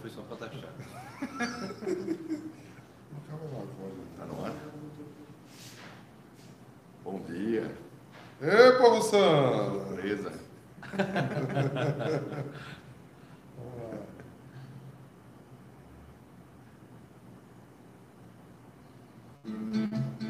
foi só para taxar. Tá no ar? Bom dia. Ê, povo santo! Beleza. Eu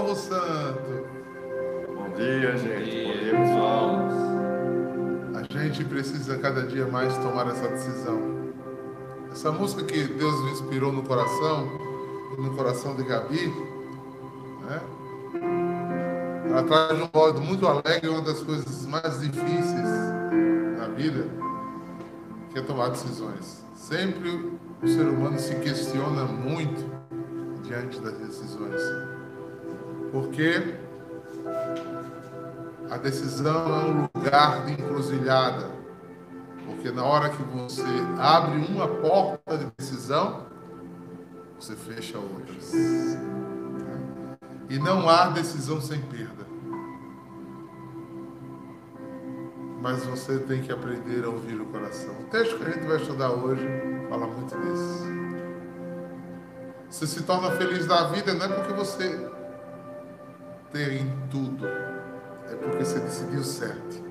povo santo. Bom dia, gente. Bom dia, Bom dia, pessoal. A gente precisa cada dia mais tomar essa decisão. Essa música que Deus me inspirou no coração, no coração de Gabi, né? Ela traz um modo muito alegre, uma das coisas mais difíceis na vida, que é tomar decisões. Sempre o ser humano se questiona muito diante das decisões. Porque a decisão é um lugar de encruzilhada. Porque na hora que você abre uma porta de decisão, você fecha outras. E não há decisão sem perda. Mas você tem que aprender a ouvir o coração. O texto que a gente vai estudar hoje fala muito disso. Você se torna feliz da vida não é porque você tem tudo, é porque você decidiu certo.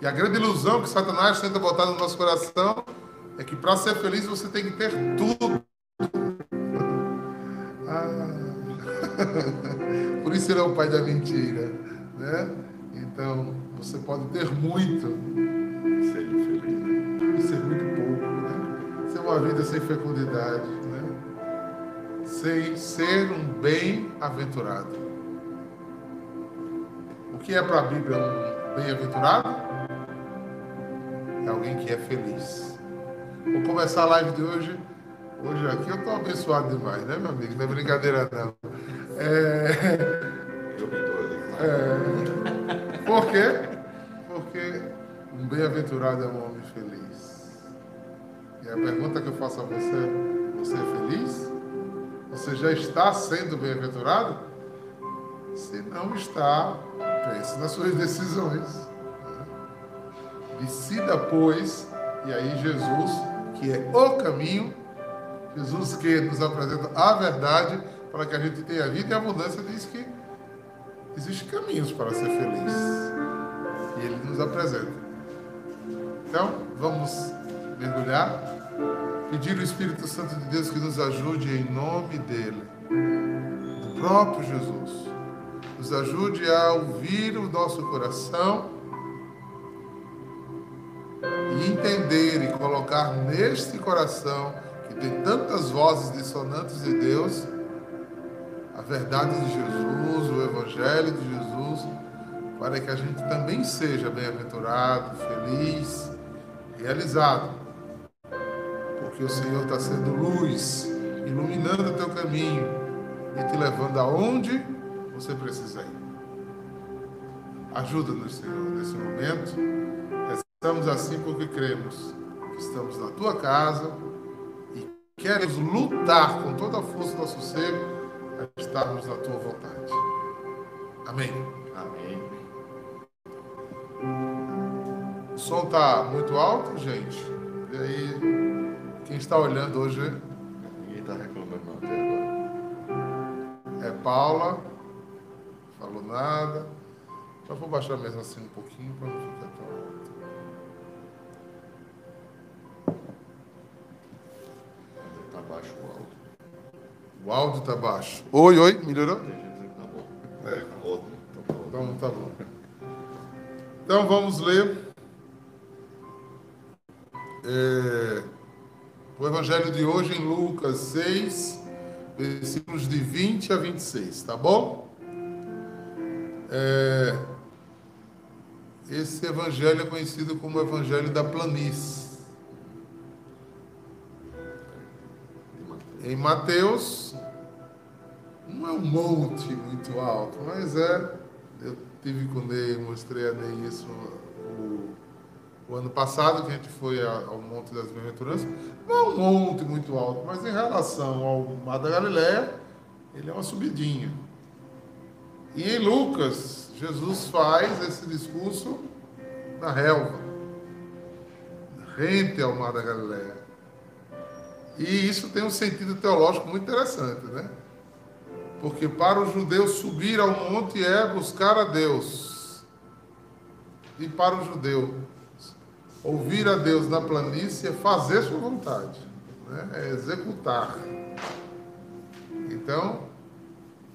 E a grande ilusão que Satanás tenta botar no nosso coração é que para ser feliz você tem que ter tudo. Ah. Por isso ele é o pai da mentira, né? Então você pode ter muito Ser feliz. e ser muito pouco, né? Ser uma vida sem fecundidade? Sem ser um bem-aventurado. O que é para a Bíblia um bem-aventurado? É alguém que é feliz. Vou começar a live de hoje. Hoje aqui eu estou abençoado demais, né, meu amigo? Não é brincadeira, não. É... É, por quê? Porque um bem-aventurado é um homem feliz. E a pergunta que eu faço a você: você é feliz? Você já está sendo bem-aventurado? Se não está, pense nas suas decisões. Decida, pois, e aí Jesus, que é o caminho, Jesus que nos apresenta a verdade para que a gente tenha vida e abundância, diz que Existem caminhos para ser feliz. E ele nos apresenta. Então, vamos mergulhar, pedir o Espírito Santo de Deus que nos ajude em nome dele, do próprio Jesus, nos ajude a ouvir o nosso coração e entender e colocar neste coração, que tem tantas vozes dissonantes de Deus, a verdade de Jesus, o Evangelho de Jesus, para que a gente também seja bem-aventurado, feliz, realizado. Porque o Senhor está sendo luz, iluminando o teu caminho e te levando aonde você precisa ir. Ajuda-nos, Senhor, nesse momento. Estamos assim porque cremos que estamos na tua casa e queremos lutar com toda a força do nosso ser a estarmos na tua vontade. Amém. Amém. O som está muito alto, gente. E aí, quem está olhando hoje Ninguém está reclamando não até agora. é Paula. Falou nada. Já vou baixar mesmo assim um pouquinho para não ficar tão alto. Está baixo o áudio. O áudio está baixo. Oi, oi, melhorou? Tem gente dizendo que tá bom. É, ótimo. Tá bom. Então tá bom. Então vamos ler é, Evangelho de hoje em Lucas 6, versículos de 20 a 26, tá bom? É, esse Evangelho é conhecido como o Evangelho da Planície. Em Mateus, não é um monte muito alto, mas é. Eu tive com Ney, mostrei a Ney isso o, o ano passado, que a gente foi ao Monte das Bem-aventuranças. Não é um monte muito alto, mas em relação ao Mar da Galileia, ele é uma subidinha. E em Lucas, Jesus faz esse discurso na relva, rente ao Mar da Galileia. E isso tem um sentido teológico muito interessante, né? Porque para o judeu subir ao monte é buscar a Deus. E para o judeu ouvir a Deus na planície é fazer sua vontade, né? é executar. Então,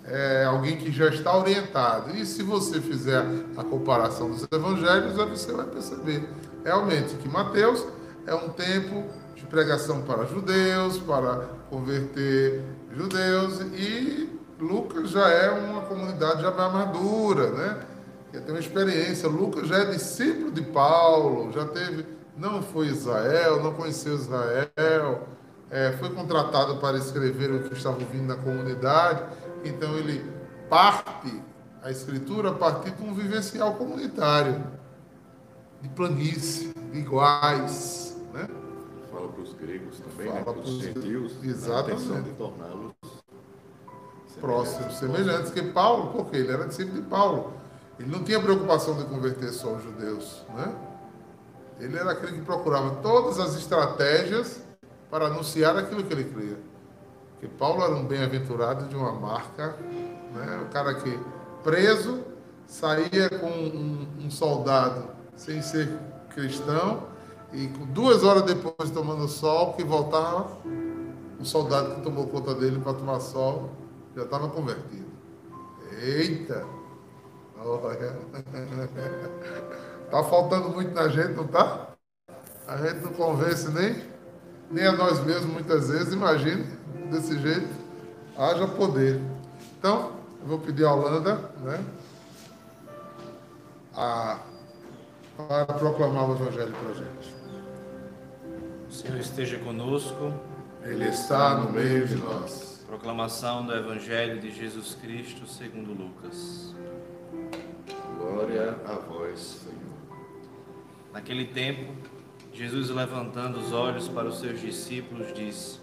é alguém que já está orientado. E se você fizer a comparação dos evangelhos, aí você vai perceber realmente que Mateus é um tempo de pregação para judeus, para converter judeus, e Lucas já é uma comunidade já mais madura, né? Já tem uma experiência. Lucas já é discípulo de Paulo, já teve, não foi Israel, não conheceu Israel, é, foi contratado para escrever o que estava vindo na comunidade. Então ele parte a escritura a partir de um vivencial comunitário, de planície, de iguais, né? Fala para os gregos também, Fala né? Para os gentios. Exatamente. A intenção de torná-los próximos, semelhantes, que Paulo, porque ele era discípulo de Paulo. Ele não tinha preocupação de converter só os judeus, né? Ele era aquele que procurava todas as estratégias para anunciar aquilo que ele cria. Porque Paulo era um bem-aventurado de uma marca, né? O cara que preso saía com um, um soldado sem ser cristão e duas horas depois tomando sol que voltava o soldado que tomou conta dele para tomar sol já estava convertido. Eita! Olha. Tá faltando muito na gente, não tá? A gente não convence nem, nem a nós mesmos muitas vezes. Imagine desse jeito. Haja poder. Então, eu vou pedir a Holanda, né? A, para proclamar o Evangelho para a gente. O Senhor esteja conosco. Ele está no meio de nós. Proclamação do Evangelho de Jesus Cristo segundo Lucas. Glória a vós, Senhor. Naquele tempo, Jesus levantando os olhos para os seus discípulos disse: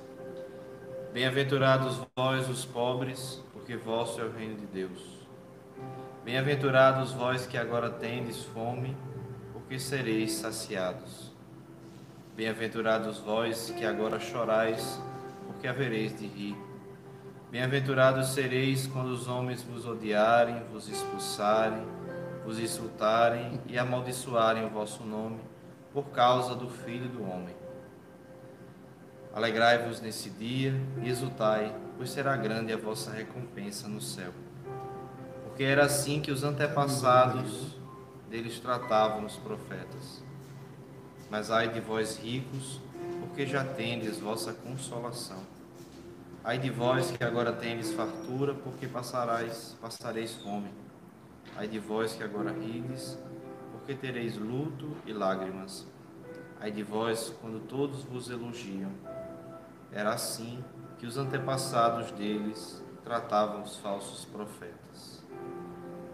Bem-aventurados vós os pobres, porque vosso é o reino de Deus. Bem-aventurados vós que agora tendes fome, porque sereis saciados. Bem-aventurados vós que agora chorais, porque havereis de rir. Bem-aventurados sereis quando os homens vos odiarem, vos expulsarem, vos insultarem e amaldiçoarem o vosso nome por causa do Filho do Homem. Alegrai-vos nesse dia e exultai, pois será grande a vossa recompensa no céu. Porque era assim que os antepassados deles tratavam os profetas. Mas ai de vós ricos, porque já tendes vossa consolação. Ai de vós que agora tendes fartura, porque passareis fome. Ai de vós que agora rides, porque tereis luto e lágrimas. Ai de vós quando todos vos elogiam. Era assim que os antepassados deles tratavam os falsos profetas.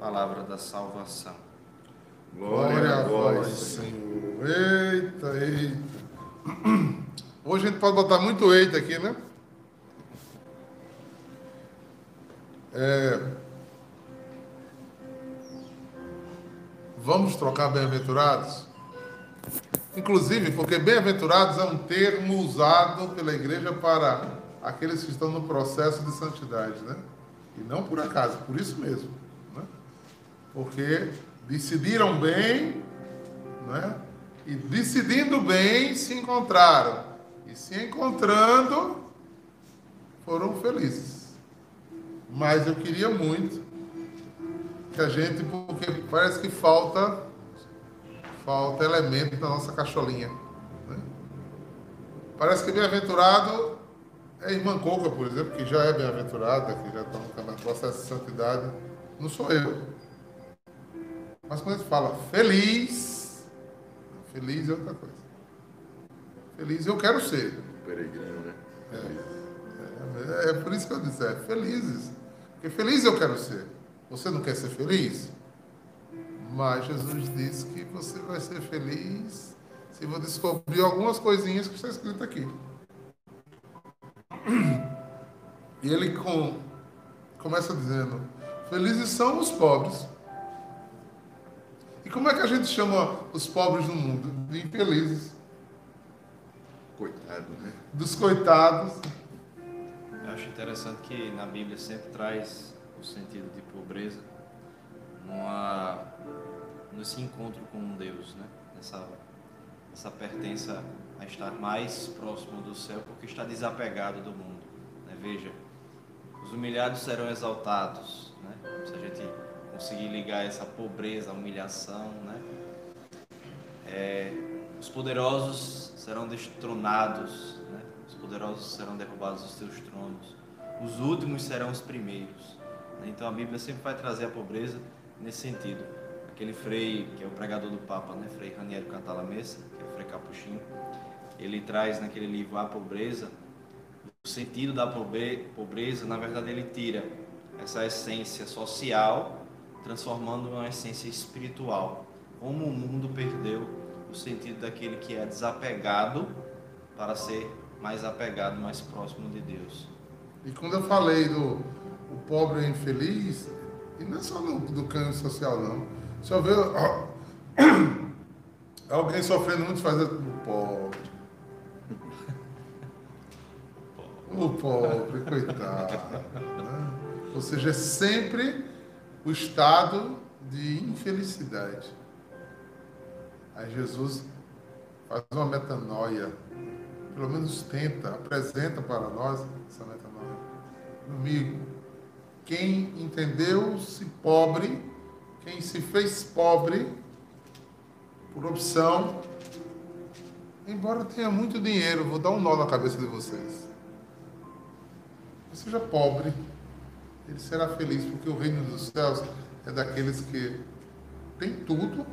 Palavra da salvação. Glória a vós, Senhor. Eita, eita. Hoje a gente pode botar muito eita aqui, né? É... Vamos trocar bem-aventurados? Inclusive, porque bem-aventurados é um termo usado pela igreja para aqueles que estão no processo de santidade, né? E não por acaso, por isso mesmo, né? Porque decidiram bem, né? E decidindo bem, se encontraram. E se encontrando, foram felizes. Mas eu queria muito que a gente, porque parece que falta falta elemento na nossa cacholinha. Né? Parece que bem-aventurado é irmã Coca, por exemplo, que já é bem-aventurada, que já está no processo de santidade. Não sou eu. Mas quando a gente fala feliz, feliz é outra coisa. Feliz eu quero ser. Peregrino, né? É, é, é por isso que eu disse, é felizes. Porque feliz eu quero ser. Você não quer ser feliz? Mas Jesus disse que você vai ser feliz se você descobrir algumas coisinhas que está escrito aqui. E ele com, começa dizendo: Felizes são os pobres. E como é que a gente chama os pobres no mundo? De infelizes. Coitado, né? Dos coitados. Eu acho interessante que na Bíblia sempre traz o sentido de pobreza numa, nesse encontro com Deus, né? Nessa, nessa pertença a estar mais próximo do céu, porque está desapegado do mundo. Né? Veja, os humilhados serão exaltados, né? Se a gente conseguir ligar essa pobreza, a humilhação, né? É, os poderosos serão destronados, né? Os poderosos serão derrubados dos seus tronos. Os últimos serão os primeiros. Então a Bíblia sempre vai trazer a pobreza nesse sentido. Aquele frei, que é o pregador do Papa, né? Frei Raniero Cantalamessa, que é o frei Capuchinho, ele traz naquele livro A Pobreza, o sentido da pobre- pobreza, na verdade, ele tira essa essência social, transformando em uma essência espiritual. Como o mundo perdeu o sentido daquele que é desapegado para ser mais apegado, mais próximo de Deus. E quando eu falei do pobre e infeliz, e não é só no, do câncer social, não. Se eu ver ó, alguém sofrendo muito, faz o pobre. O pobre, coitado. né? Ou seja, é sempre o estado de infelicidade. Aí Jesus faz uma metanoia, pelo menos tenta, apresenta para nós essa metanoia. Amigo, quem entendeu-se pobre, quem se fez pobre por opção, embora tenha muito dinheiro, vou dar um nó na cabeça de vocês. Seja pobre, ele será feliz, porque o reino dos céus é daqueles que tem tudo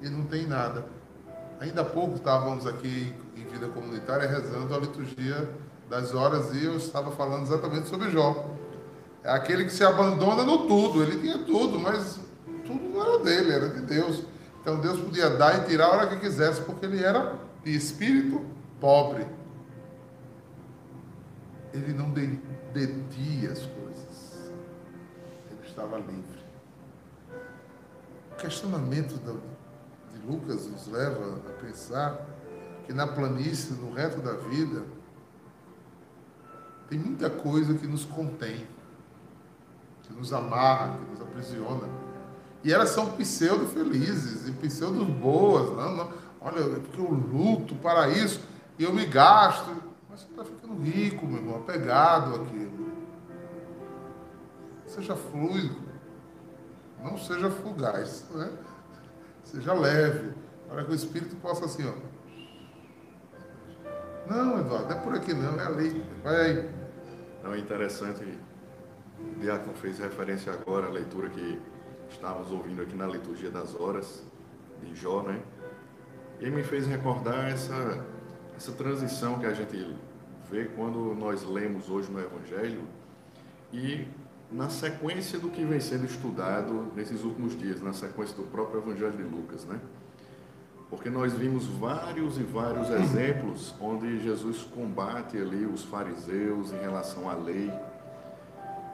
e não tem nada. Ainda há pouco estávamos aqui em vida comunitária rezando a liturgia das horas e eu estava falando exatamente sobre Jó. É aquele que se abandona no tudo. Ele tinha tudo, mas tudo não era dele, era de Deus. Então Deus podia dar e tirar a hora que quisesse, porque ele era de espírito pobre. Ele não de- detinha as coisas. Ele estava livre. O questionamento de Lucas nos leva a pensar que na planície, no reto da vida, tem muita coisa que nos contém, que nos amarra, que nos aprisiona. E elas são pseudo-felizes e pseudo-boas. Não, não. Olha, é porque eu luto para isso e eu me gasto. Mas você está ficando rico, meu irmão, apegado àquilo. Seja fluido. Não seja fugaz, né? Seja leve, para que o Espírito possa assim, ó. Não, Eduardo, não é por aqui não, é ali. Vai aí. Não, é interessante. Diácono fez referência agora à leitura que estávamos ouvindo aqui na liturgia das horas de Jó, né? E me fez recordar essa, essa transição que a gente vê quando nós lemos hoje no Evangelho e na sequência do que vem sendo estudado nesses últimos dias, na sequência do próprio Evangelho de Lucas, né? Porque nós vimos vários e vários exemplos onde Jesus combate ali os fariseus em relação à lei.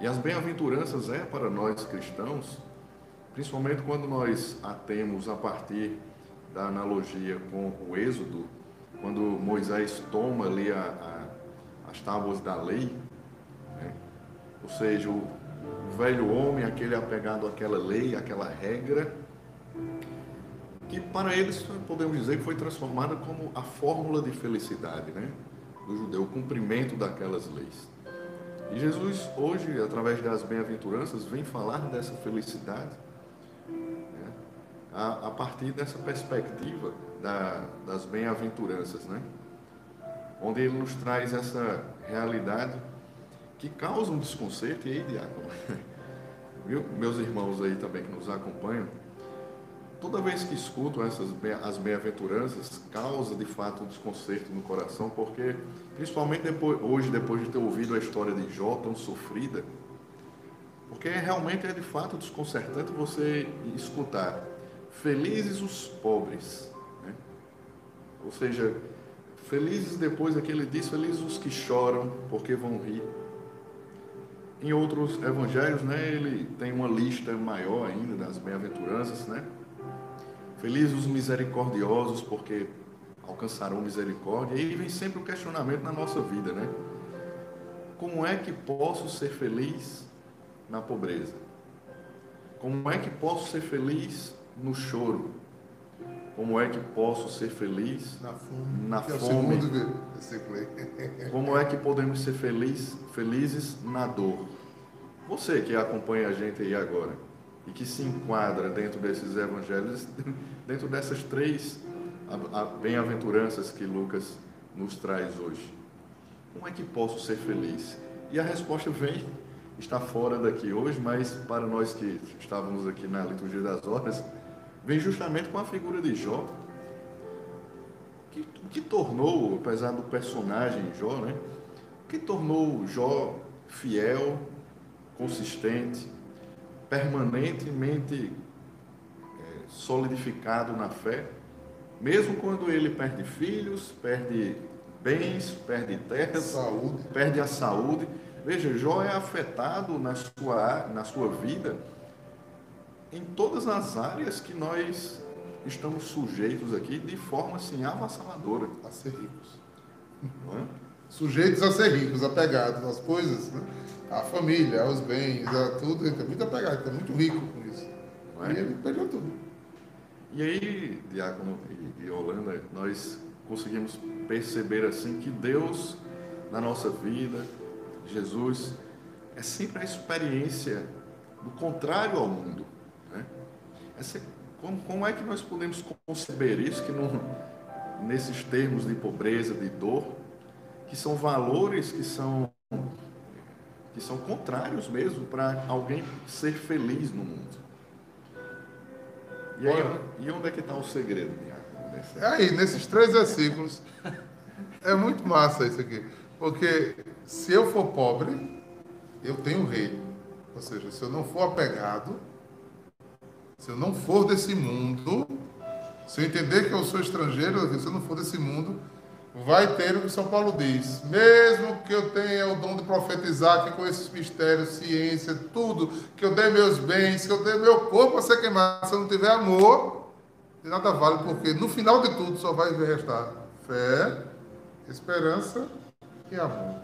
E as bem-aventuranças é para nós cristãos, principalmente quando nós a temos a partir da analogia com o Êxodo, quando Moisés toma ali a, a, as tábuas da lei, né? ou seja, o, velho homem, aquele apegado àquela lei, àquela regra, que para eles podemos dizer que foi transformada como a fórmula de felicidade, né? Do judeu, o cumprimento daquelas leis. E Jesus hoje, através das bem-aventuranças, vem falar dessa felicidade né? a, a, partir dessa perspectiva da, das bem-aventuranças, né? Onde ele nos traz essa realidade que causa um desconcerto, e aí, diácono, viu? meus irmãos aí também que nos acompanham, toda vez que escuto essas as bem-aventuranças, causa de fato um desconcerto no coração, porque principalmente depois, hoje, depois de ter ouvido a história de Jó tão sofrida, porque realmente é de fato desconcertante você escutar felizes os pobres, né? ou seja, felizes depois é que ele diz, felizes os que choram, porque vão rir. Em outros evangelhos, né, ele tem uma lista maior ainda das bem-aventuranças, né? Felizes os misericordiosos, porque alcançarão misericórdia. E aí vem sempre o questionamento na nossa vida, né? Como é que posso ser feliz na pobreza? Como é que posso ser feliz no choro? Como é que posso ser feliz Na fome. na é fome? aí. Como é que podemos ser feliz, felizes na dor? Você que acompanha a gente aí agora e que se enquadra dentro desses evangelhos, dentro dessas três bem-aventuranças que Lucas nos traz hoje. Como é que posso ser feliz? E a resposta vem, está fora daqui hoje, mas para nós que estávamos aqui na liturgia das horas, vem justamente com a figura de Jó, que, que tornou, apesar do personagem Jó, né? Que tornou Jó fiel, consistente, permanentemente eh, solidificado na fé, mesmo quando ele perde filhos, perde bens, perde terras, Saúde. perde a saúde. Veja, Jó é afetado na sua, na sua vida em todas as áreas que nós estamos sujeitos aqui de forma assim avassaladora. A ser ricos. É? Sujeitos a ser ricos, apegados às coisas, né? À família, aos bens, a tudo. Ele é muito apegado, é muito rico com isso. É? E ele perdeu tudo. E aí, Diácono e, e Holanda, nós conseguimos perceber assim que Deus na nossa vida, Jesus, é sempre a experiência do contrário ao mundo. Né? Essa- como, como é que nós podemos conceber isso que não, nesses termos de pobreza, de dor, que são valores que são que são contrários mesmo para alguém ser feliz no mundo. E, aí, e onde é que está o segredo, É Aí, nesses três versículos, é muito massa isso aqui. Porque se eu for pobre, eu tenho rei. Ou seja, se eu não for apegado, se eu não for desse mundo, se eu entender que eu sou estrangeiro, se eu não for desse mundo, vai ter o que São Paulo diz. Mesmo que eu tenha o dom de profetizar, que conheça os mistérios, ciência, tudo, que eu dê meus bens, que eu dê meu corpo a ser queimado, se eu não tiver amor, de nada vale, porque no final de tudo só vai restar fé, esperança e amor.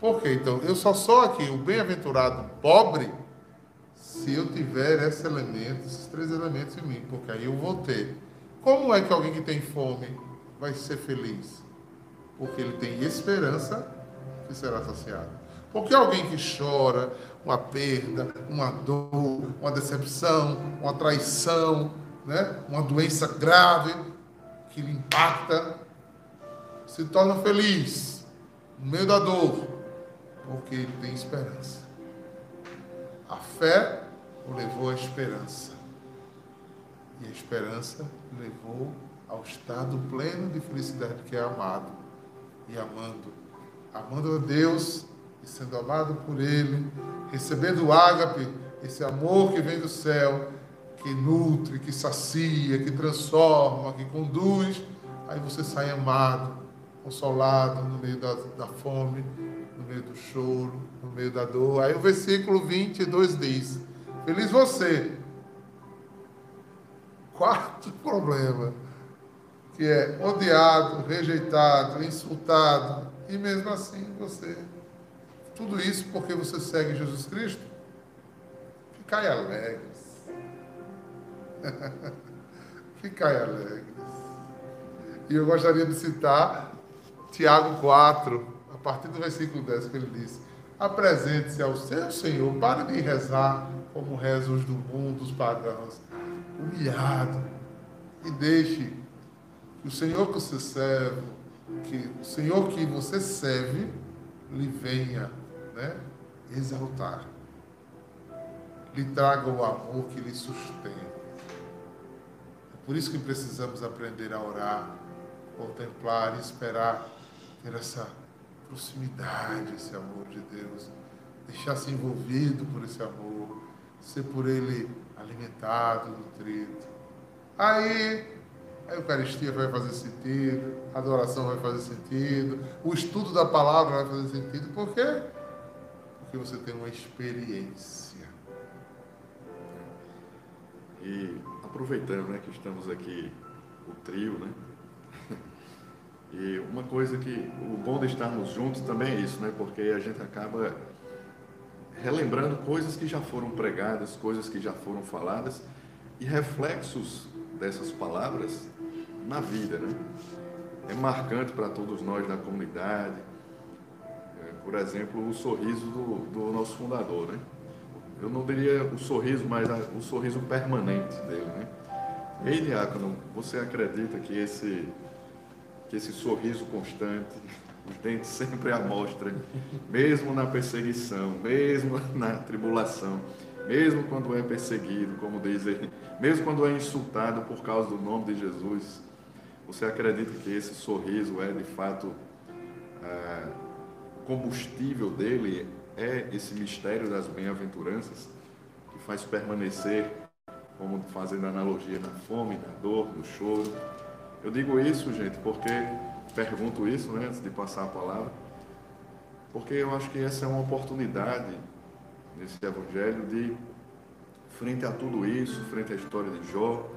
Por quê? Então, eu só sou aqui o bem-aventurado pobre se eu tiver esses elementos, esses três elementos em mim, porque aí eu vou ter. Como é que alguém que tem fome vai ser feliz? Porque ele tem esperança que será saciado. Porque alguém que chora, uma perda, uma dor, uma decepção, uma traição, né? uma doença grave que lhe impacta, se torna feliz no meio da dor, porque ele tem esperança. A fé o levou à esperança. E a esperança levou ao estado pleno de felicidade que é amado. E amando, amando a Deus e sendo amado por Ele, recebendo o ágape, esse amor que vem do céu, que nutre, que sacia, que transforma, que conduz, aí você sai amado, consolado no meio da, da fome, no meio do choro, no meio da dor. Aí o versículo 22 diz: Feliz você. Quarto problema, que é odiado, rejeitado, insultado, e mesmo assim você. Tudo isso porque você segue Jesus Cristo? Ficai alegres. Ficai alegres. E eu gostaria de citar Tiago 4, a partir do versículo 10, que ele diz: Apresente-se ao seu Senhor, para de rezar como rezam os do mundo, os pagãos, humilhado, e deixe que o Senhor que você serve, que o Senhor que você serve, lhe venha né, exaltar, lhe traga o amor que lhe sustenta. É por isso que precisamos aprender a orar, contemplar e esperar ter essa proximidade, esse amor de Deus, deixar-se envolvido por esse amor, ser por ele alimentado, nutrido. Aí a Eucaristia vai fazer sentido, a adoração vai fazer sentido, o estudo da palavra vai fazer sentido. Por quê? Porque você tem uma experiência. E aproveitando né, que estamos aqui, o trio, né? E uma coisa que o bom de estarmos juntos também é isso, né? Porque a gente acaba relembrando coisas que já foram pregadas, coisas que já foram faladas e reflexos dessas palavras na vida, né? É marcante para todos nós da comunidade. É, por exemplo, o sorriso do, do nosso fundador, né? Eu não diria o sorriso, mas a, o sorriso permanente dele, né? Ei, Diácono, você acredita que esse que esse sorriso constante, os dentes sempre à mostra, mesmo na perseguição, mesmo na tribulação, mesmo quando é perseguido, como diz ele, mesmo quando é insultado por causa do nome de Jesus, você acredita que esse sorriso é de fato o combustível dele? É esse mistério das bem-aventuranças que faz permanecer, como fazendo analogia na fome, na dor, no choro, eu digo isso, gente, porque pergunto isso, né, antes de passar a palavra, porque eu acho que essa é uma oportunidade nesse evangelho de frente a tudo isso, frente à história de Jó,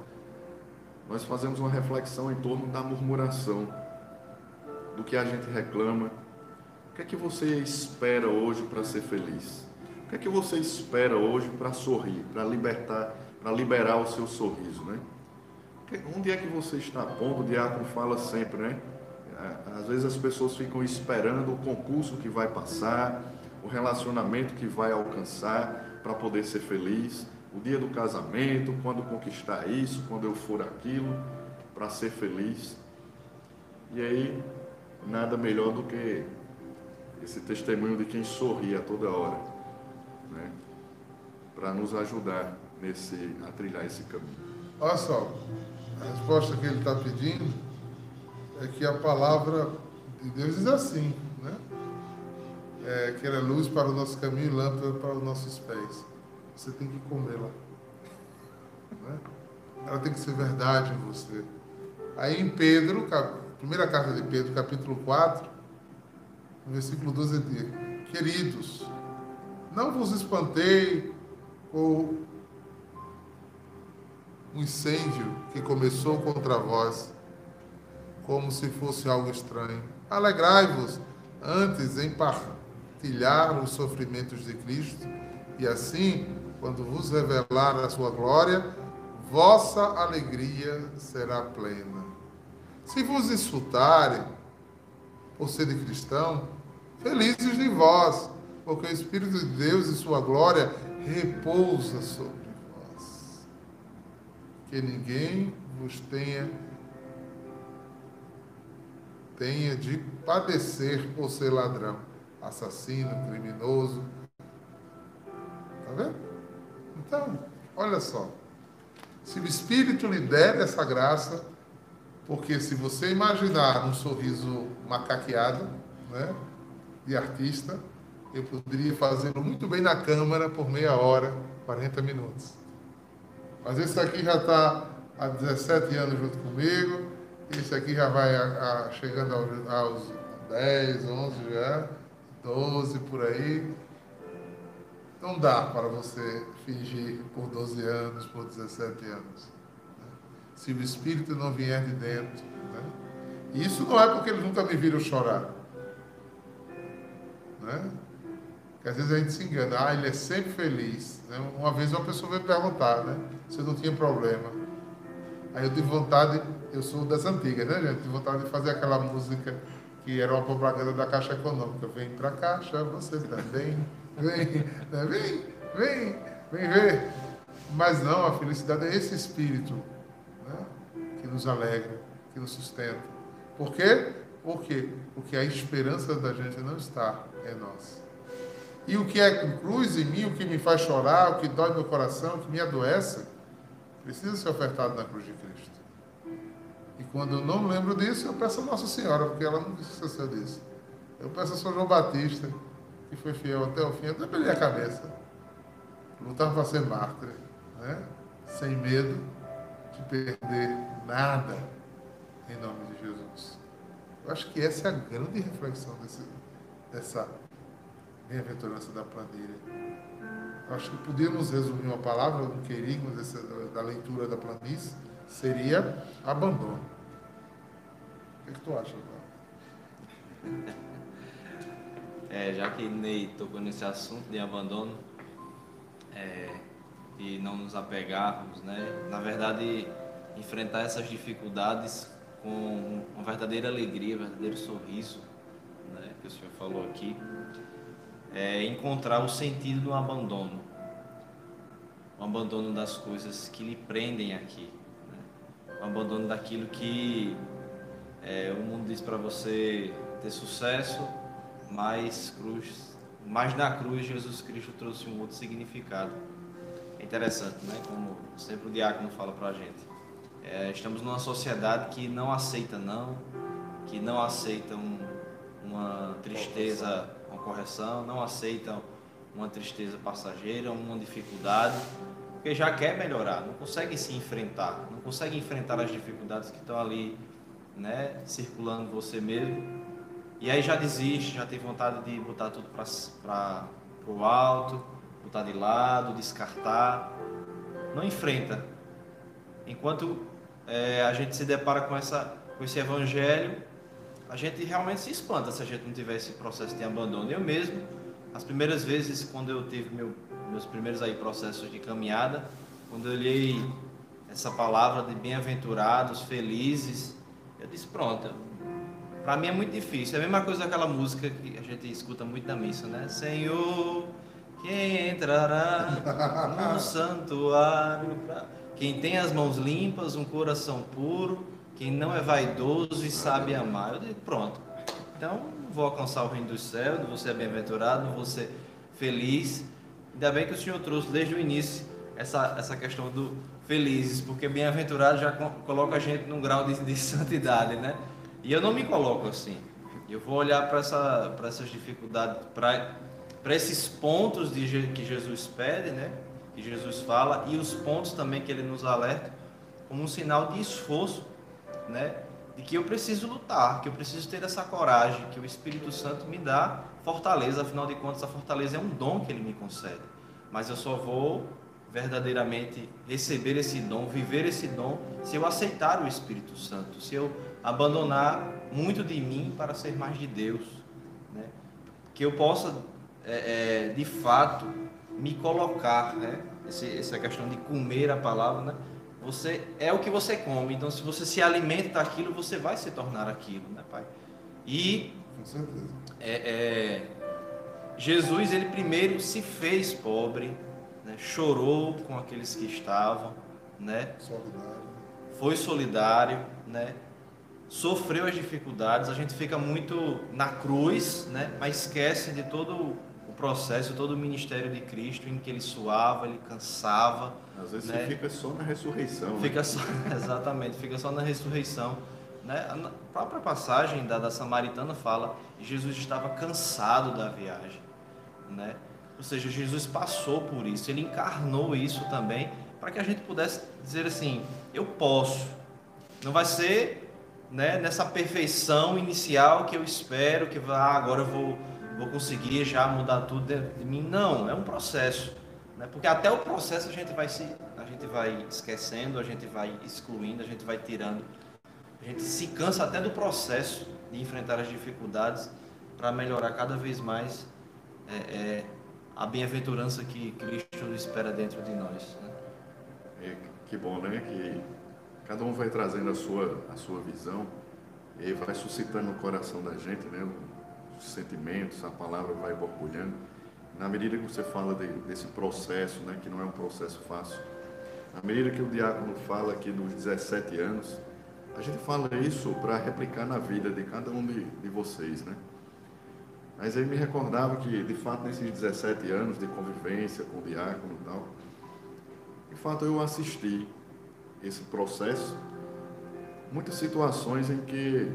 nós fazemos uma reflexão em torno da murmuração, do que a gente reclama. O que é que você espera hoje para ser feliz? O que é que você espera hoje para sorrir, para libertar, para liberar o seu sorriso, né? Onde é que você está pondo? O diácono fala sempre, né? É, às vezes as pessoas ficam esperando o concurso que vai passar, o relacionamento que vai alcançar para poder ser feliz, o dia do casamento, quando conquistar isso, quando eu for aquilo, para ser feliz. E aí, nada melhor do que esse testemunho de quem sorri a toda hora, né? Para nos ajudar nesse, a trilhar esse caminho. Olha só, a resposta que ele está pedindo é que a palavra de Deus diz assim, né? É, que ela é luz para o nosso caminho e lâmpada para os nossos pés. Você tem que comê-la. Né? Ela tem que ser verdade em você. Aí em Pedro, primeira carta de Pedro, capítulo 4, no versículo 12 diz, queridos, não vos espantei ou um incêndio que começou contra vós, como se fosse algo estranho. Alegrai-vos antes em partilhar os sofrimentos de Cristo, e assim, quando vos revelar a sua glória, vossa alegria será plena. Se vos insultarem por serem cristão, felizes de vós, porque o Espírito de Deus e sua glória repousa sobre vós. Que ninguém vos tenha tenha de padecer por ser ladrão, assassino, criminoso. Tá vendo? Então, olha só. Se o Espírito lhe der essa graça, porque se você imaginar um sorriso macaqueado, né, de artista, eu poderia fazê-lo muito bem na câmara por meia hora, 40 minutos. Mas esse aqui já está há 17 anos junto comigo, esse aqui já vai a- a- chegando aos, aos 10, 11 já, 12 por aí. Não dá para você fingir por 12 anos, por 17 anos. né? Se o Espírito não vier de dentro. Né? E isso não é porque eles nunca me viram chorar. Né? Porque às vezes a gente se engana. Ah, ele é sempre feliz. né? Uma vez uma pessoa veio perguntar né? se eu não tinha problema. Aí eu tive vontade, eu sou das antigas, né, gente? Tive vontade de fazer aquela música que era uma propaganda da Caixa Econômica. Vem pra Caixa, você também. Vem, né? vem, vem, vem ver. Mas não, a felicidade é esse espírito né? que nos alegra, que nos sustenta. Por quê? Por quê? Porque a esperança da gente não está em nós. E o que é cruz em mim, o que me faz chorar, o que dói meu coração, o que me adoece, precisa ser ofertado na cruz de Cristo. E quando eu não lembro disso, eu peço a Nossa Senhora, porque ela nunca se esqueceu disso. Eu peço a São João Batista, que foi fiel até o fim, até perder a cabeça. Lutava para ser mártir, né? sem medo de perder nada em nome de Jesus. Eu acho que essa é a grande reflexão desse, dessa bem-aventurança da planilha. Eu acho que podíamos resumir uma palavra, um dessa, da leitura da planície, seria abandono. O que, é que tu acha, Eduardo? É, já que Ney tocou nesse assunto de abandono é, e não nos apegarmos, né? Na verdade, enfrentar essas dificuldades com uma verdadeira alegria, um verdadeiro sorriso, né? Que o senhor falou aqui, é encontrar o sentido do abandono, o abandono das coisas que lhe prendem aqui, né? o abandono daquilo que é, o mundo diz para você ter sucesso, mas cruz, mas na cruz Jesus Cristo trouxe um outro significado. É interessante, né? Como sempre o diácono fala para a gente. É, estamos numa sociedade que não aceita não, que não aceita um- uma tristeza, uma correção, não aceita uma tristeza passageira, uma dificuldade, porque já quer melhorar, não consegue se enfrentar, não consegue enfrentar as dificuldades que estão ali, né, circulando você mesmo. E aí já desiste, já tem vontade de botar tudo para o alto, botar de lado, descartar. Não enfrenta. Enquanto eh, a gente se depara com, essa, com esse evangelho, a gente realmente se espanta se a gente não tiver esse processo de abandono. Eu mesmo, as primeiras vezes quando eu tive meu, meus primeiros aí processos de caminhada, quando eu olhei essa palavra de bem-aventurados, felizes, eu disse, pronto, para mim é muito difícil. É a mesma coisa daquela música que a gente escuta muito na missa, né? Senhor, quem entrará no santuário? Pra... Quem tem as mãos limpas, um coração puro, quem não é vaidoso e sabe amar. Eu digo, pronto. Então, vou alcançar o reino dos céus, não vou ser bem-aventurado, não vou ser feliz. Ainda bem que o Senhor trouxe desde o início essa, essa questão do felizes, porque bem-aventurado já co- coloca a gente num grau de, de santidade, né? E eu não me coloco assim. Eu vou olhar para essa, para essas dificuldades, para esses pontos de, que Jesus pede, né? Que Jesus fala e os pontos também que ele nos alerta como um sinal de esforço, né? De que eu preciso lutar, que eu preciso ter essa coragem, que o Espírito Santo me dá fortaleza, afinal de contas a fortaleza é um dom que ele me concede. Mas eu só vou verdadeiramente receber esse dom, viver esse dom, se eu aceitar o Espírito Santo, se eu abandonar muito de mim para ser mais de Deus, né? que eu possa é, é, de fato me colocar, né? Esse, essa questão de comer a palavra, né? Você é o que você come, então se você se alimenta daquilo, você vai se tornar aquilo, né, pai? E Com certeza. é, é, Jesus, ele primeiro se fez pobre, né? chorou com aqueles que estavam, né? Solidário. foi solidário, né? Sofreu as dificuldades. A gente fica muito na cruz, né? mas esquece de todo o processo, todo o ministério de Cristo, em que ele suava, ele cansava. Às vezes Né? fica só na ressurreição. né? Fica só, exatamente, fica só na ressurreição. Né? A própria passagem da, da Samaritana fala que Jesus estava cansado da viagem. Né? Ou seja, Jesus passou por isso, ele encarnou isso também, para que a gente pudesse dizer assim: eu posso. Não vai ser né, nessa perfeição inicial que eu espero, que ah, agora eu vou, vou conseguir já mudar tudo dentro de mim. Não, é um processo. Né? Porque até o processo a gente vai se a gente vai esquecendo, a gente vai excluindo, a gente vai tirando. A gente se cansa até do processo de enfrentar as dificuldades para melhorar cada vez mais é, é, a bem-aventurança que Cristo espera dentro de nós. né? É, que bom, né? Que cada um vai trazendo a sua, a sua visão e vai suscitando no coração da gente, né? Os sentimentos, a palavra vai borbulhando. Na medida que você fala de- desse processo, né? Que não é um processo fácil. Na medida que o diácono fala aqui dos 17 anos, a gente fala isso para replicar na vida de cada um de, de vocês, né? Mas aí me recordava que, de fato, nesses 17 anos de convivência com o diácono e tal, de fato, eu assisti esse processo, muitas situações em que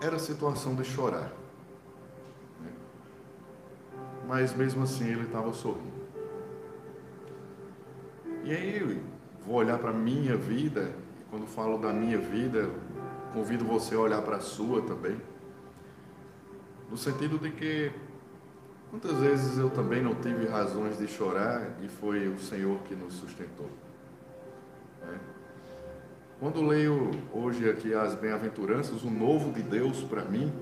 era situação de chorar. né? Mas mesmo assim ele estava sorrindo. E aí eu vou olhar para a minha vida, e quando falo da minha vida, convido você a olhar para a sua também. No sentido de que Quantas vezes eu também não tive razões de chorar e foi o Senhor que nos sustentou? Quando leio hoje aqui as bem-aventuranças, o novo de Deus para mim,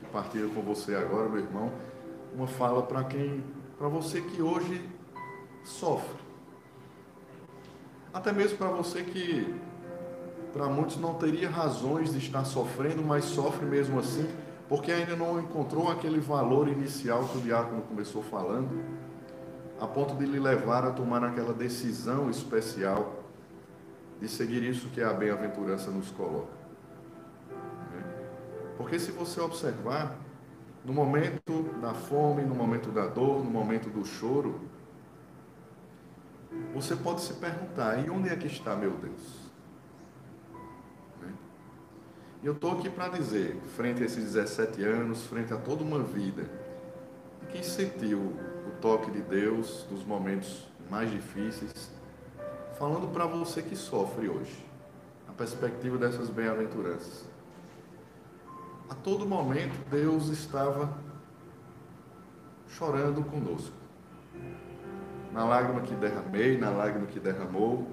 que partilho com você agora, meu irmão, uma fala para quem, para você que hoje sofre. Até mesmo para você que, para muitos, não teria razões de estar sofrendo, mas sofre mesmo assim, porque ainda não encontrou aquele valor inicial que o diácono começou falando, a ponto de lhe levar a tomar aquela decisão especial de seguir isso que a bem-aventurança nos coloca. né? Porque se você observar, no momento da fome, no momento da dor, no momento do choro, você pode se perguntar: e onde é que está meu Deus? Né? E eu estou aqui para dizer, frente a esses 17 anos, frente a toda uma vida, quem sentiu o toque de Deus nos momentos mais difíceis, falando para você que sofre hoje, a perspectiva dessas bem-aventuranças. A todo momento, Deus estava chorando conosco. Na lágrima que derramei, na lágrima que derramou,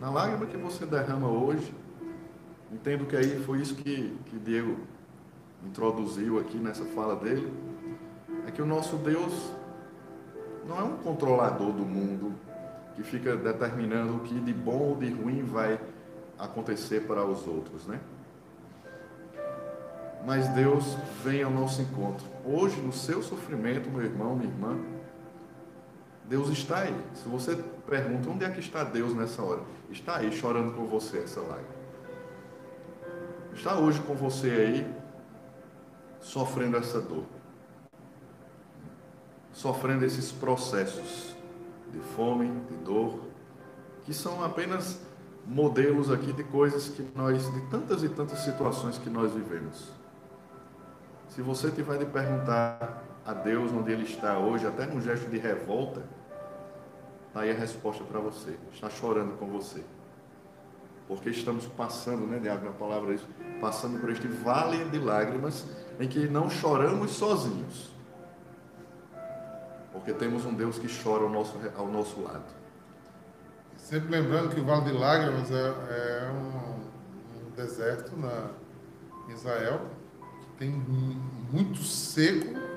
na lágrima que você derrama hoje, entendo que aí foi isso que, que Diego introduziu aqui nessa fala dele, é que o nosso Deus não é um controlador do mundo que fica determinando o que de bom ou de ruim vai acontecer para os outros, né? Mas Deus vem ao nosso encontro. Hoje, no seu sofrimento, meu irmão, minha irmã, Deus está aí. Se você pergunta onde é que está Deus nessa hora, está aí chorando com você essa lágrima. Está hoje com você aí, sofrendo essa dor, sofrendo esses processos de fome, de dor, que são apenas modelos aqui de coisas que nós, de tantas e tantas situações que nós vivemos. Se você tiver de perguntar a Deus onde Ele está hoje, até num gesto de revolta, está aí a resposta para você. Está chorando com você. Porque estamos passando, né, Diago, na palavra isso, passando por este vale de lágrimas em que não choramos sozinhos. Porque temos um Deus que chora ao nosso, ao nosso lado. Sempre lembrando que o Vale de Lágrimas é, é um, um deserto na Israel, que tem mu- muito seco, né?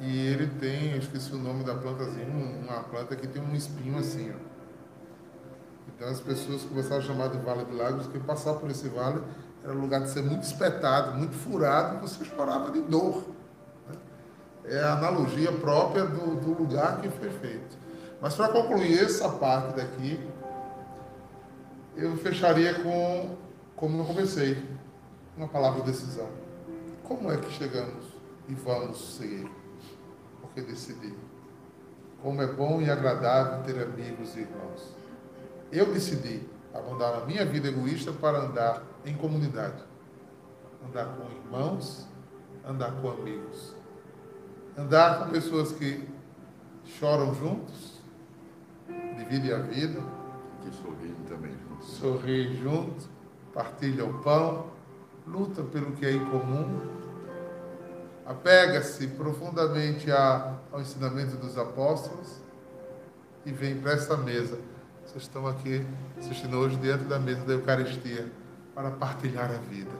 e ele tem, eu esqueci o nome da plantazinha, um- uma planta que tem um espinho assim, ó. Então as pessoas começaram a chamar de Vale de Lágrimas, porque passar por esse vale era um lugar de ser muito espetado, muito furado, e você chorava de dor. É a analogia própria do, do lugar que foi feito. Mas para concluir essa parte daqui, eu fecharia com, como eu comecei, uma palavra decisão. Como é que chegamos e vamos seguir? Porque decidi. Como é bom e agradável ter amigos e irmãos. Eu decidi abandonar a minha vida egoísta para andar em comunidade. Andar com irmãos, andar com amigos. Andar com pessoas que choram juntos, dividem a vida, Que sorri também. juntos. sorriem junto, partilham o pão, lutam pelo que é em comum, apega-se profundamente ao ensinamento dos apóstolos e vem para esta mesa. Vocês estão aqui assistindo hoje diante da mesa da Eucaristia para partilhar a vida.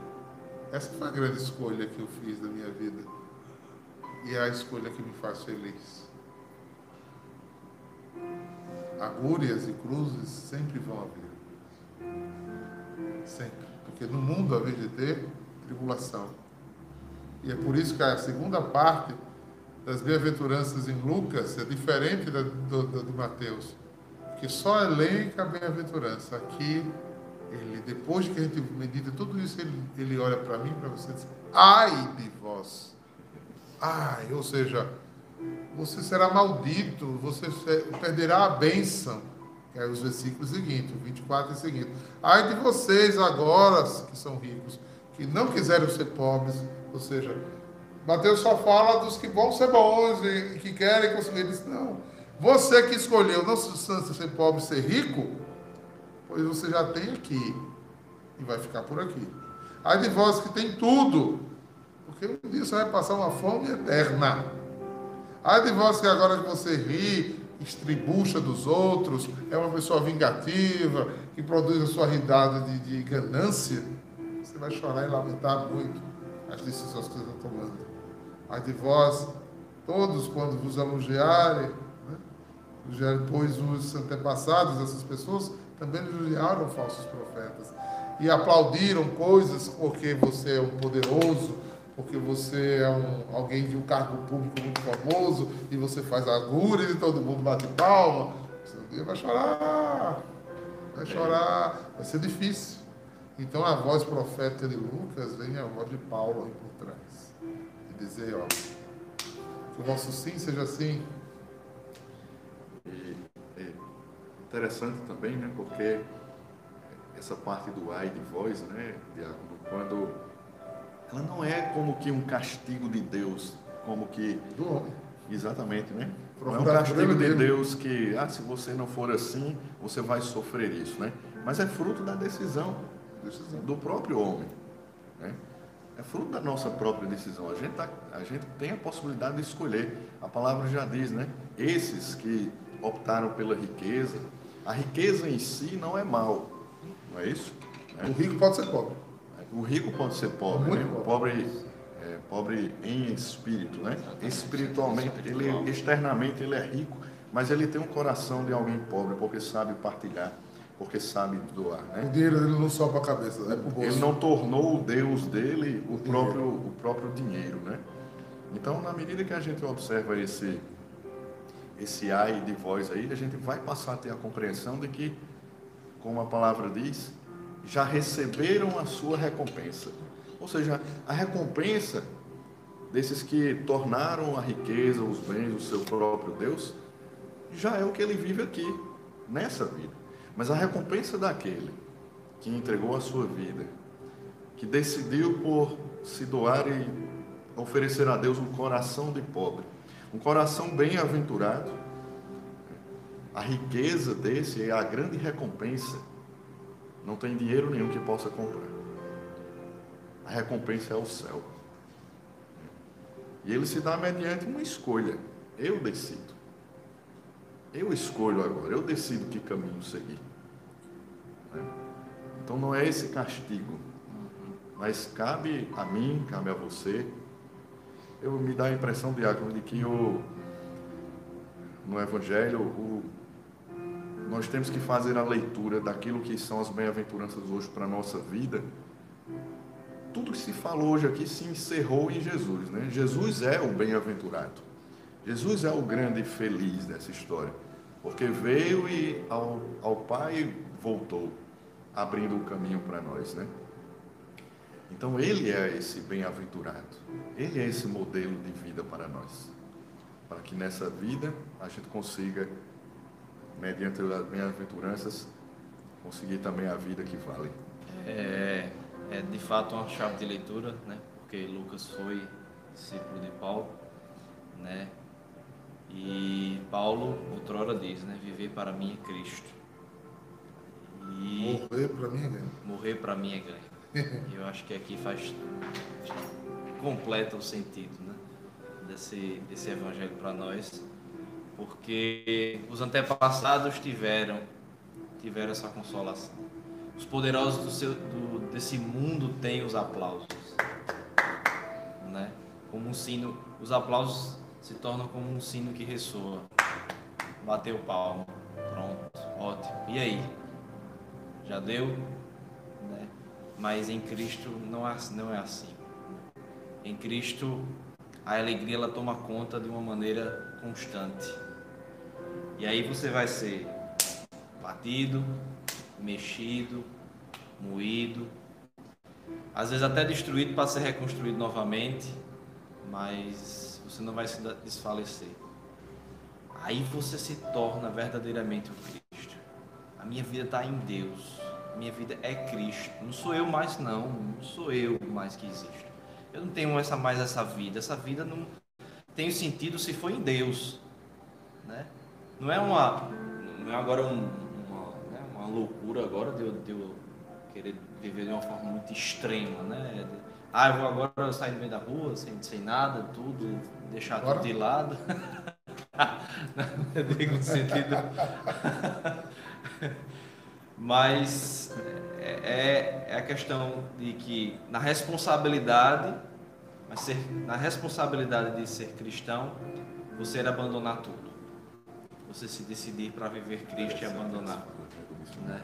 Essa foi a grande escolha que eu fiz da minha vida e é a escolha que me faz feliz. Agúrias e cruzes sempre vão haver. Sempre. Porque no mundo haver de ter tribulação. E é por isso que a segunda parte das bem-aventuranças em Lucas é diferente da do, do, de Mateus. Que só elenca a bem-aventurança. Aqui, ele, depois que a gente medita tudo isso, ele, ele olha para mim, para você e diz: Ai de vós! Ai, ou seja, você será maldito, você perderá a bênção. Que é os versículos seguintes, o 24 e seguinte. Ai de vocês agora, que são ricos, que não quiseram ser pobres, ou seja, Mateus só fala dos que vão ser bons e que querem conseguir. Ele diz, não. Você que escolheu não se- ser pobre, ser rico, pois você já tem aqui e vai ficar por aqui. Ai de vós que tem tudo, porque um dia você vai passar uma fome eterna. Ai de vós que agora você ri, estribucha dos outros, é uma pessoa vingativa, que produz a sua ridada de, de ganância, você vai chorar e lamentar muito as decisões que você está tomando. Ai de vós, todos quando vos elogiarem, né? pois os antepassados dessas pessoas também elogiaram falsos profetas e aplaudiram coisas porque você é um poderoso, porque você é um, alguém de um cargo público muito famoso e você faz agulhas e todo mundo bate palma. Você vai chorar, vai chorar, vai ser difícil. Então a voz profética de Lucas vem a voz de Paulo aí por trás. E dizer, ó, que o vosso sim seja sim. E é interessante também, né? Porque essa parte do ai de voz, né, quando ela não é como que um castigo de Deus, como que Do homem. exatamente, né? Não é um castigo de. Deus que, ah, se você não for assim, você vai sofrer isso, né? Mas é fruto da decisão do próprio homem, né? É fruto da nossa própria decisão. A gente, tá, a gente tem a possibilidade de escolher. A palavra já diz, né? Esses que optaram pela riqueza, a riqueza em si não é mal, não é isso? O rico pode ser pobre. O rico pode ser pobre, Muito né? pobre, é, pobre em espírito, né? Espiritualmente, ele externamente ele é rico, mas ele tem um coração de alguém pobre, porque sabe partilhar, porque sabe doar, né? O dinheiro dele não sobe a cabeça, é bolso. Ele não tornou o Deus dele o O próprio, o próprio dinheiro, né? Então, na medida que a gente observa esse, esse ai de voz aí, a gente vai passar a ter a compreensão de que, como a palavra diz, já receberam a sua recompensa. Ou seja, a recompensa desses que tornaram a riqueza, os bens, o seu próprio Deus, já é o que ele vive aqui, nessa vida. Mas a recompensa daquele que entregou a sua vida, que decidiu por se doar e oferecer a Deus um coração de pobre, um coração bem-aventurado, a riqueza desse é a grande recompensa. Não tem dinheiro nenhum que possa comprar. A recompensa é o céu. E ele se dá mediante uma escolha. Eu decido. Eu escolho agora, eu decido que caminho seguir. Né? Então não é esse castigo, mas cabe a mim, cabe a você. Eu me dá a impressão, Diácono, de que o, no Evangelho o, nós temos que fazer a leitura daquilo que são as bem-aventuranças hoje para a nossa vida tudo que se falou hoje aqui se encerrou em Jesus, né? Jesus é o bem-aventurado. Jesus é o grande feliz dessa história, porque veio e ao, ao Pai voltou, abrindo o caminho para nós, né? Então ele é esse bem-aventurado, ele é esse modelo de vida para nós, para que nessa vida a gente consiga, mediante as bem-aventuranças, conseguir também a vida que vale. É, é de fato uma chave de leitura, né? Porque Lucas foi discípulo de Paulo, né? E Paulo outrora diz, né? Viver para mim é Cristo. E Morrer para mim, né? morrer para mim é ganho. Eu acho que aqui faz completa o sentido, né? Desse, desse evangelho para nós, porque os antepassados tiveram tiveram essa consolação. Os poderosos do seu, do, desse mundo têm os aplausos, né? Como um sino, os aplausos se tornam como um sino que ressoa. Bateu palma, pronto, ótimo. E aí? Já deu? Né? Mas em Cristo não é, não é assim. Em Cristo a alegria ela toma conta de uma maneira constante. E aí você vai ser batido, mexido, moído, às vezes até destruído para ser reconstruído novamente, mas você não vai se desfalecer. Aí você se torna verdadeiramente o Cristo. A minha vida está em Deus. A minha vida é Cristo. Não sou eu mais não. Não sou eu mais que existo. Eu não tenho essa mais essa vida. Essa vida não tem sentido se for em Deus, né? Não é uma, não é agora um, uma, né, uma loucura agora de eu, de eu querer viver de uma forma muito extrema, né? De- ah, eu vou agora sair no meio da rua sem, sem nada, tudo, deixar Agora? tudo de lado. eu digo no sentido. Mas é, é a questão de que na responsabilidade, mas ser, na responsabilidade de ser cristão, você era abandonar tudo. Você se decidir para viver Cristo e abandonar. Né?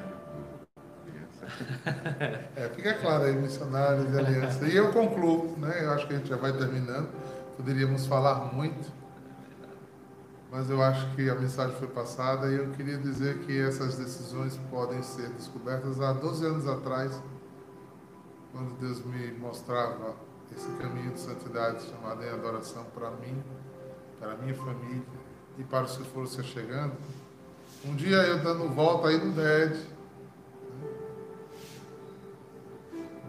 É, fica claro aí, missionários e aliança. E eu concluo, né? Eu acho que a gente já vai terminando. Poderíamos falar muito, mas eu acho que a mensagem foi passada e eu queria dizer que essas decisões podem ser descobertas há 12 anos atrás, quando Deus me mostrava esse caminho de santidade chamado em adoração para mim, para minha família e para os que foram se chegando. Um dia eu dando volta aí no DED,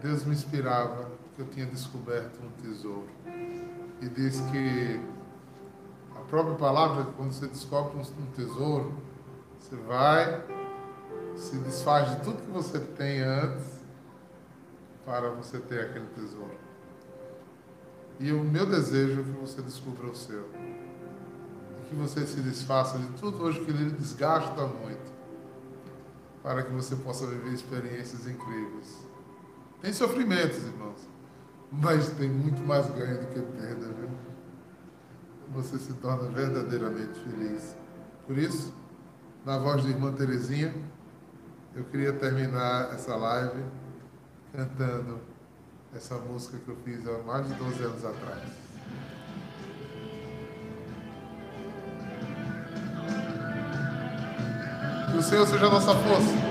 Deus me inspirava que eu tinha descoberto um tesouro. E diz que a própria palavra, quando você descobre um tesouro, você vai, se desfaz de tudo que você tem antes para você ter aquele tesouro. E o meu desejo é que você descubra o seu. E que você se desfaça de tudo hoje que lhe desgasta muito. Para que você possa viver experiências incríveis. Tem sofrimentos, irmãos, mas tem muito mais ganho do que perda, viu? Você se torna verdadeiramente feliz. Por isso, na voz de irmã Terezinha, eu queria terminar essa live cantando essa música que eu fiz há mais de 12 anos atrás. Que o Senhor seja a nossa força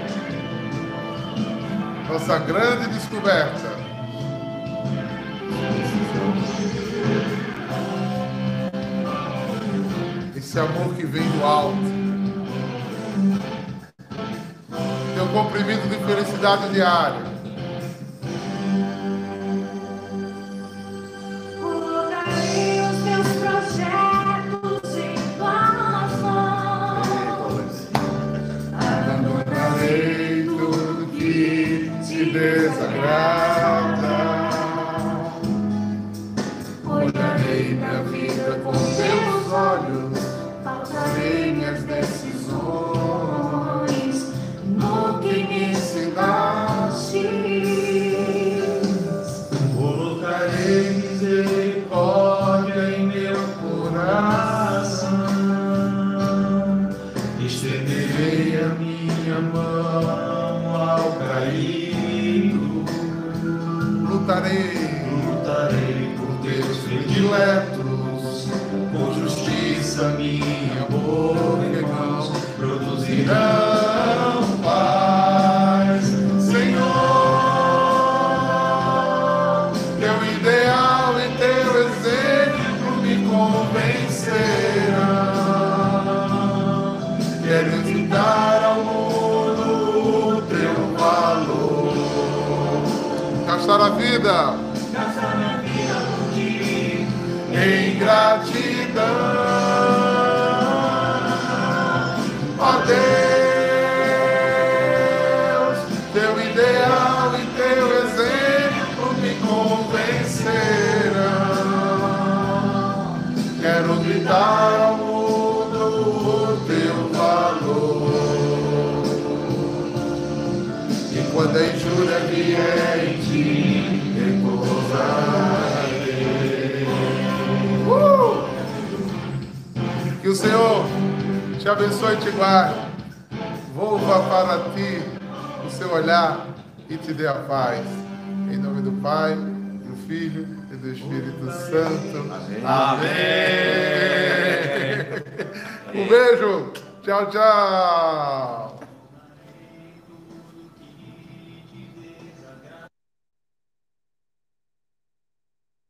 nossa grande descoberta. Esse amor que vem do alto. Teu comprimido de felicidade diária. Justiça minha boca e produzirão paz. Senhor, Teu ideal e teu exemplo me convencerão. quero dar ao mundo teu valor. Gastar a vida te abençoe e te guarde. Volva para ti o seu olhar e te dê a paz. Em nome do Pai, do Filho e do Espírito Santo. Amém. Um beijo. Tchau, tchau.